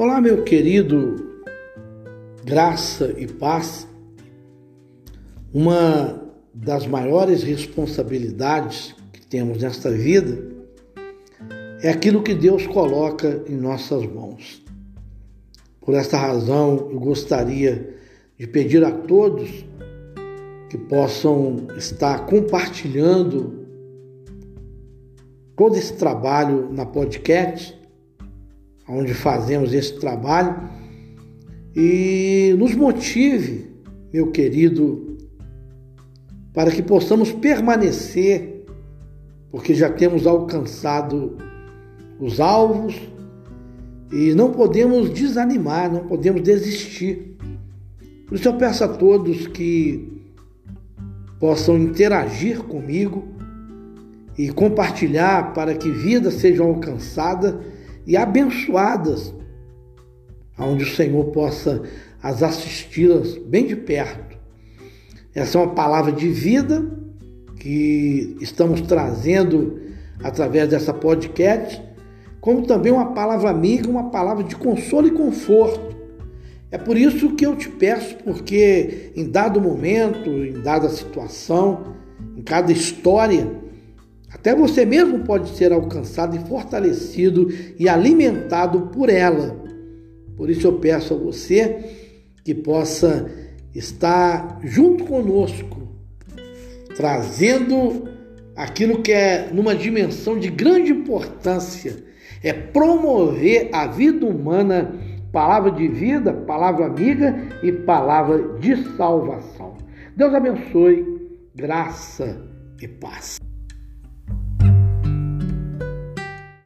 Olá, meu querido, graça e paz. Uma das maiores responsabilidades que temos nesta vida é aquilo que Deus coloca em nossas mãos. Por esta razão, eu gostaria de pedir a todos que possam estar compartilhando todo esse trabalho na podcast onde fazemos esse trabalho e nos motive, meu querido, para que possamos permanecer, porque já temos alcançado os alvos e não podemos desanimar, não podemos desistir. Por isso eu peço a todos que possam interagir comigo e compartilhar para que vidas sejam alcançadas e abençoadas, onde o Senhor possa as assisti-las bem de perto. Essa é uma palavra de vida que estamos trazendo através dessa podcast, como também uma palavra amiga, uma palavra de consolo e conforto. É por isso que eu te peço, porque em dado momento, em dada situação, em cada história, até você mesmo pode ser alcançado e fortalecido e alimentado por ela. Por isso eu peço a você que possa estar junto conosco, trazendo aquilo que é numa dimensão de grande importância, é promover a vida humana, palavra de vida, palavra amiga e palavra de salvação. Deus abençoe, graça e paz.